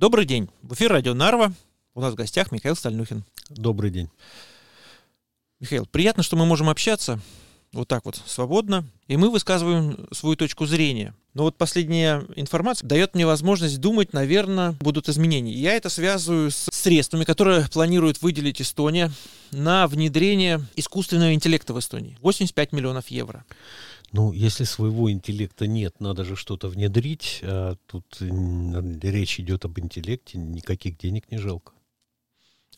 Добрый день. В эфире радио Нарва. У нас в гостях Михаил Стальнухин. Добрый день. Михаил, приятно, что мы можем общаться вот так вот свободно, и мы высказываем свою точку зрения. Но вот последняя информация дает мне возможность думать, наверное, будут изменения. Я это связываю с средствами, которые планирует выделить Эстония на внедрение искусственного интеллекта в Эстонии. 85 миллионов евро. Ну, если своего интеллекта нет, надо же что-то внедрить. А тут речь идет об интеллекте, никаких денег не жалко.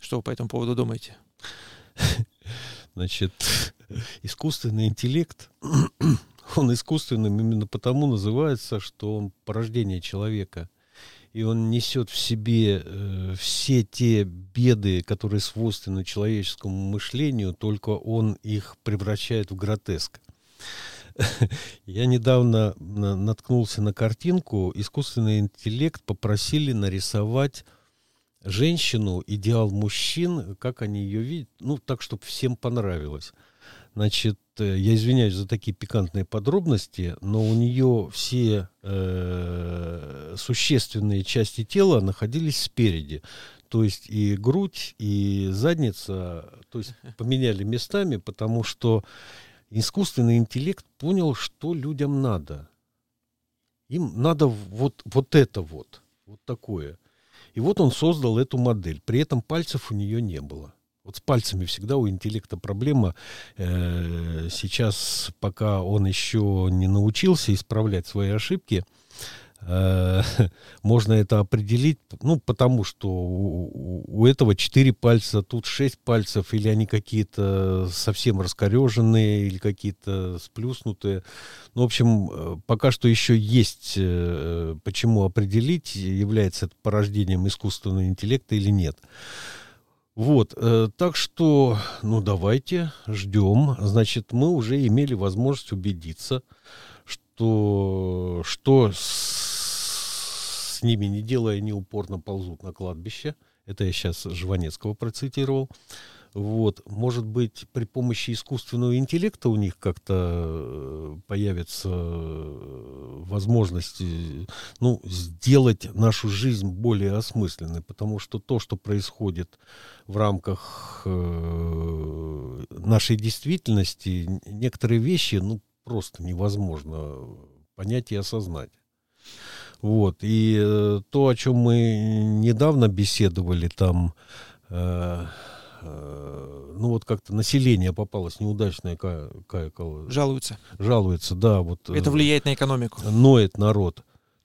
Что вы по этому поводу думаете? Значит, искусственный интеллект, он искусственным именно потому называется, что он порождение человека. И он несет в себе э, все те беды, которые свойственны человеческому мышлению, только он их превращает в гротеск. Я недавно наткнулся на картинку. Искусственный интеллект попросили нарисовать женщину, идеал мужчин, как они ее видят, ну, так, чтобы всем понравилось. Значит, э, я извиняюсь за такие пикантные подробности, но у нее все э, существенные части тела находились спереди. То есть и грудь, и задница, то есть поменяли местами, потому что искусственный интеллект понял, что людям надо. Им надо вот, вот это вот, вот такое. И вот он создал эту модель. При этом пальцев у нее не было. Вот с пальцами всегда у интеллекта проблема. Э, сейчас, пока он еще не научился исправлять свои ошибки, можно это определить, ну, потому что у, у этого четыре пальца, тут шесть пальцев, или они какие-то совсем раскореженные, или какие-то сплюснутые. Ну, в общем, э, пока что еще есть э, почему определить, является это порождением искусственного интеллекта или нет. Вот, э, так что, ну, давайте ждем. Значит, мы уже имели возможность убедиться, что, что с с ними, не делая, они упорно ползут на кладбище. Это я сейчас Жванецкого процитировал. Вот, может быть, при помощи искусственного интеллекта у них как-то э, появится э, возможность ну, сделать нашу жизнь более осмысленной, потому что то, что происходит в рамках э, нашей действительности, некоторые вещи ну, просто невозможно понять и осознать. Вот. И э, то, о чем мы недавно беседовали, там, э, э, ну вот как-то население попалось неудачное, Кая, Кая Жалуются. Жалуется, да. Вот, это э, влияет на экономику. Ноет народ.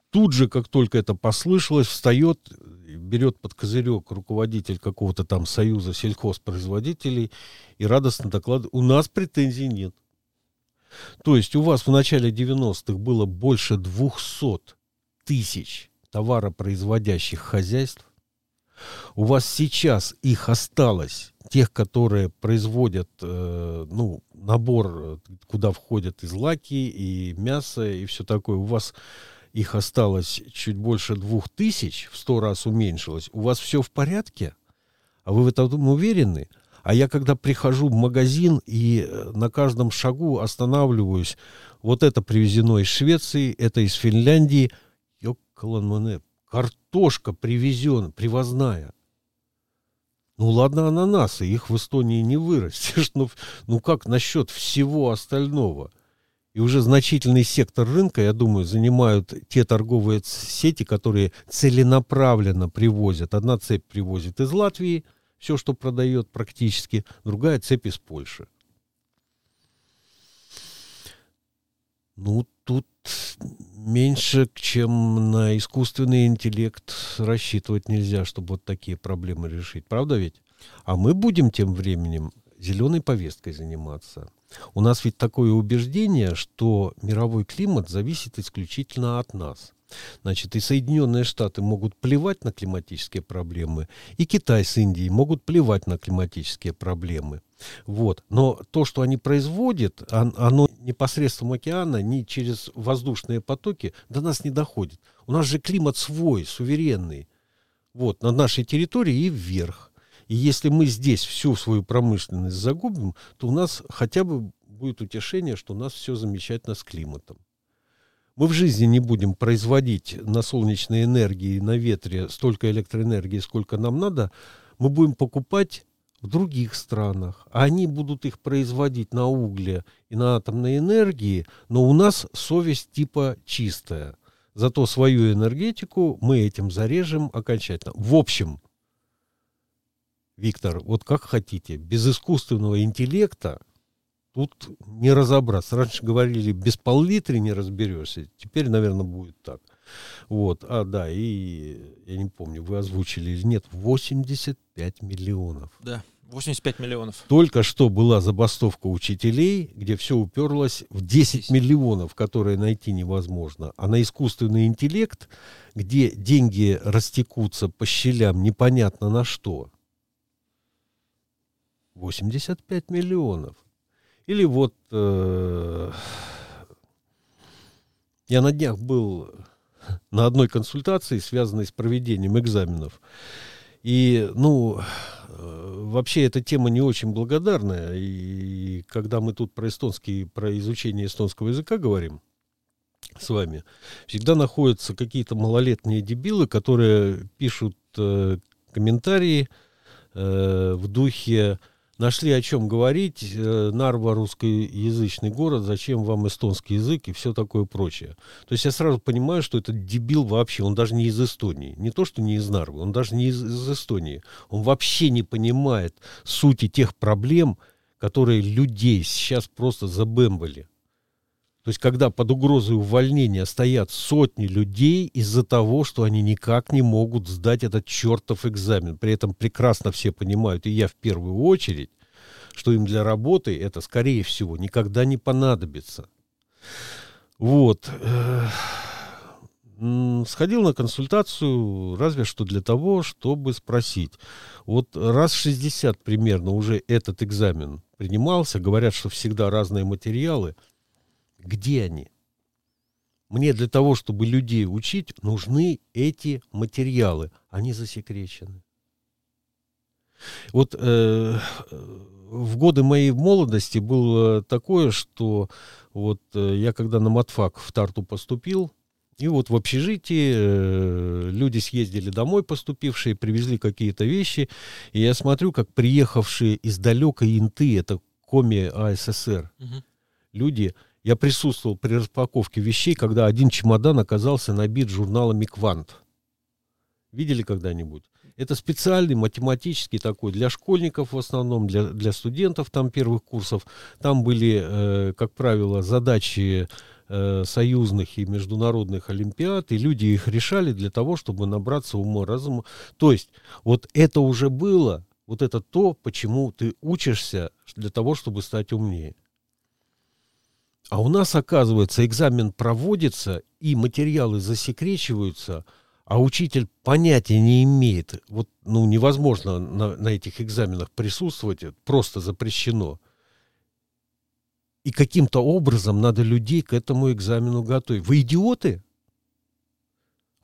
Тут же, как только это послышалось, встает, берет под козырек руководитель какого-то там союза сельхозпроизводителей и радостно докладывает, у нас претензий нет. То есть у вас в начале 90-х было больше 200 тысяч товаропроизводящих хозяйств. У вас сейчас их осталось, тех, которые производят э, ну, набор, куда входят и злаки, и мясо, и все такое. У вас их осталось чуть больше двух тысяч, в сто раз уменьшилось. У вас все в порядке? А вы в этом уверены? А я когда прихожу в магазин и э, на каждом шагу останавливаюсь, вот это привезено из Швеции, это из Финляндии – Колонмане, картошка привезена, привозная. Ну ладно, ананасы, их в Эстонии не вырастешь, но ну как насчет всего остального? И уже значительный сектор рынка, я думаю, занимают те торговые сети, которые целенаправленно привозят. Одна цепь привозит из Латвии, все, что продает практически, другая цепь из Польши. Ну, тут меньше, чем на искусственный интеллект рассчитывать нельзя, чтобы вот такие проблемы решить. Правда ведь? А мы будем тем временем зеленой повесткой заниматься. У нас ведь такое убеждение, что мировой климат зависит исключительно от нас. Значит, и Соединенные Штаты могут плевать на климатические проблемы, и Китай с Индией могут плевать на климатические проблемы. Вот. Но то, что они производят, оно непосредством океана, ни через воздушные потоки до нас не доходит. У нас же климат свой, суверенный. Вот, на нашей территории и вверх. И если мы здесь всю свою промышленность загубим, то у нас хотя бы будет утешение, что у нас все замечательно с климатом. Мы в жизни не будем производить на солнечной энергии, на ветре столько электроэнергии, сколько нам надо. Мы будем покупать в других странах. А они будут их производить на угле и на атомной энергии, но у нас совесть типа чистая. Зато свою энергетику мы этим зарежем окончательно. В общем, Виктор, вот как хотите, без искусственного интеллекта тут не разобраться. Раньше говорили, без пол-литра не разберешься. Теперь, наверное, будет так. Вот, а, да, и я не помню, вы озвучили или нет, 85 миллионов. Да, 85 миллионов. Только что была забастовка учителей, где все уперлось в 10 миллионов, которые найти невозможно. А на искусственный интеллект, где деньги растекутся по щелям непонятно на что, 85 миллионов. Или вот э, я на днях был на одной консультации, связанной с проведением экзаменов. И, ну, э, вообще эта тема не очень благодарная. И когда мы тут про эстонский, про изучение эстонского языка говорим с вами, всегда находятся какие-то малолетние дебилы, которые пишут э, комментарии э, в духе нашли о чем говорить. Э, Нарва русскоязычный город, зачем вам эстонский язык и все такое прочее. То есть я сразу понимаю, что этот дебил вообще, он даже не из Эстонии. Не то, что не из Нарвы, он даже не из, из Эстонии. Он вообще не понимает сути тех проблем, которые людей сейчас просто забэмбали. То есть, когда под угрозой увольнения стоят сотни людей из-за того, что они никак не могут сдать этот чертов экзамен. При этом прекрасно все понимают, и я в первую очередь, что им для работы это, скорее всего, никогда не понадобится. Вот. Сходил на консультацию разве что для того, чтобы спросить. Вот раз 60 примерно уже этот экзамен принимался, говорят, что всегда разные материалы – где они? Мне для того, чтобы людей учить, нужны эти материалы. Они засекречены. Вот э, в годы моей молодости было такое, что вот э, я когда на матфак в Тарту поступил, и вот в общежитии э, люди съездили домой, поступившие, привезли какие-то вещи, и я смотрю, как приехавшие из далекой Инты, это Коми АССР, угу. люди я присутствовал при распаковке вещей, когда один чемодан оказался набит журналами «Квант». Видели когда-нибудь? Это специальный математический такой для школьников в основном, для, для студентов там первых курсов. Там были, э, как правило, задачи э, союзных и международных олимпиад, и люди их решали для того, чтобы набраться ума разума. То есть вот это уже было, вот это то, почему ты учишься для того, чтобы стать умнее. А у нас, оказывается, экзамен проводится, и материалы засекречиваются, а учитель понятия не имеет. Вот, ну, невозможно на, на этих экзаменах присутствовать, просто запрещено. И каким-то образом надо людей к этому экзамену готовить. Вы идиоты?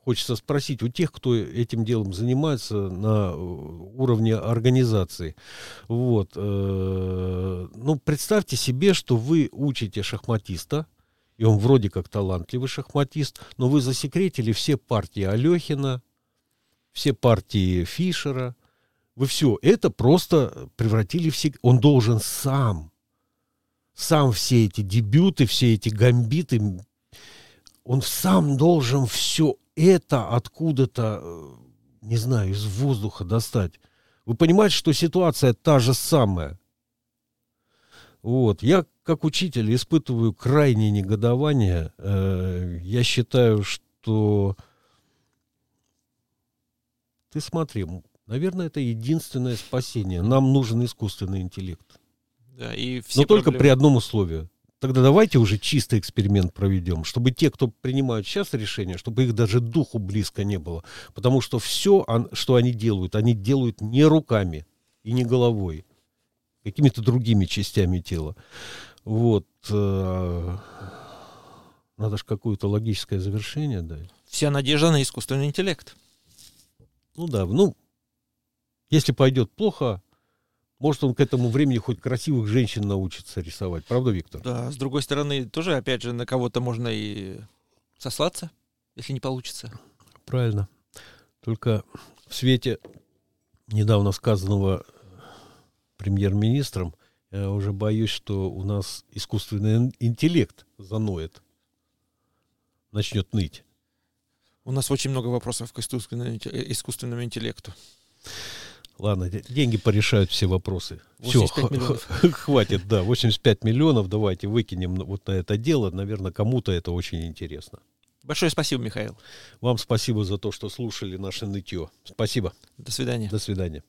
Хочется спросить у тех, кто этим делом занимается на э, уровне организации. Вот. Э, ну, представьте себе, что вы учите шахматиста, и он вроде как талантливый шахматист, но вы засекретили все партии Алехина, все партии Фишера. Вы все это просто превратили в... Сек... Он должен сам, сам все эти дебюты, все эти гамбиты, он сам должен все это откуда-то, э, не знаю, из воздуха достать. Вы понимаете, что ситуация та же самая. Вот. Я, как учитель, испытываю крайнее негодование. Э, я считаю, что... Ты смотри, наверное, это единственное спасение. Нам нужен искусственный интеллект. Да, и все Но проблемы... только при одном условии. Тогда давайте уже чистый эксперимент проведем, чтобы те, кто принимают сейчас решения, чтобы их даже духу близко не было. Потому что все, что они делают, они делают не руками и не головой, какими-то другими частями тела. Вот. Э, надо же какое-то логическое завершение дать. Вся надежда на искусственный интеллект. Ну да, ну, если пойдет плохо, может, он к этому времени хоть красивых женщин научится рисовать. Правда, Виктор? Да, с другой стороны, тоже, опять же, на кого-то можно и сослаться, если не получится. Правильно. Только в свете недавно сказанного премьер-министром, я уже боюсь, что у нас искусственный интеллект заноет, начнет ныть. У нас очень много вопросов к искусственному, искусственному интеллекту. Ладно, деньги порешают все вопросы. Все, хватит, да, 85 миллионов, давайте выкинем вот на это дело. Наверное, кому-то это очень интересно. Большое спасибо, Михаил. Вам спасибо за то, что слушали наше нытье. Спасибо. До свидания. До свидания.